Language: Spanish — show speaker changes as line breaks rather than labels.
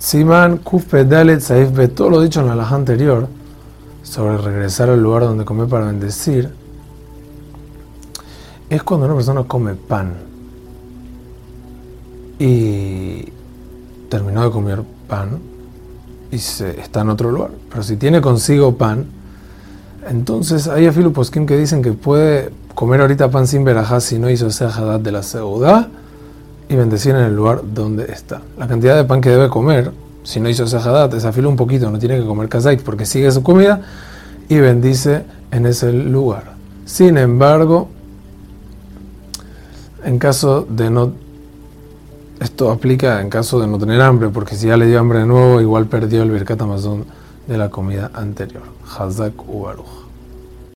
Siman Kuf Pedalet Saif todo lo dicho en la laja anterior sobre regresar al lugar donde come para bendecir, es cuando una persona come pan y terminó de comer pan y se, está en otro lugar. Pero si tiene consigo pan, entonces hay poskim que dicen que puede comer ahorita pan sin verajá si no hizo hadat de la seudá y bendecir en el lugar donde está. La cantidad de pan que debe comer, si no hizo hadat, es afilo un poquito, no tiene que comer kazait porque sigue su comida y bendice en ese lugar. Sin embargo, en caso de no esto aplica en caso de no tener hambre, porque si ya le dio hambre de nuevo, igual perdió el Birkat Amazon de la comida anterior. Hazak Ubaruch.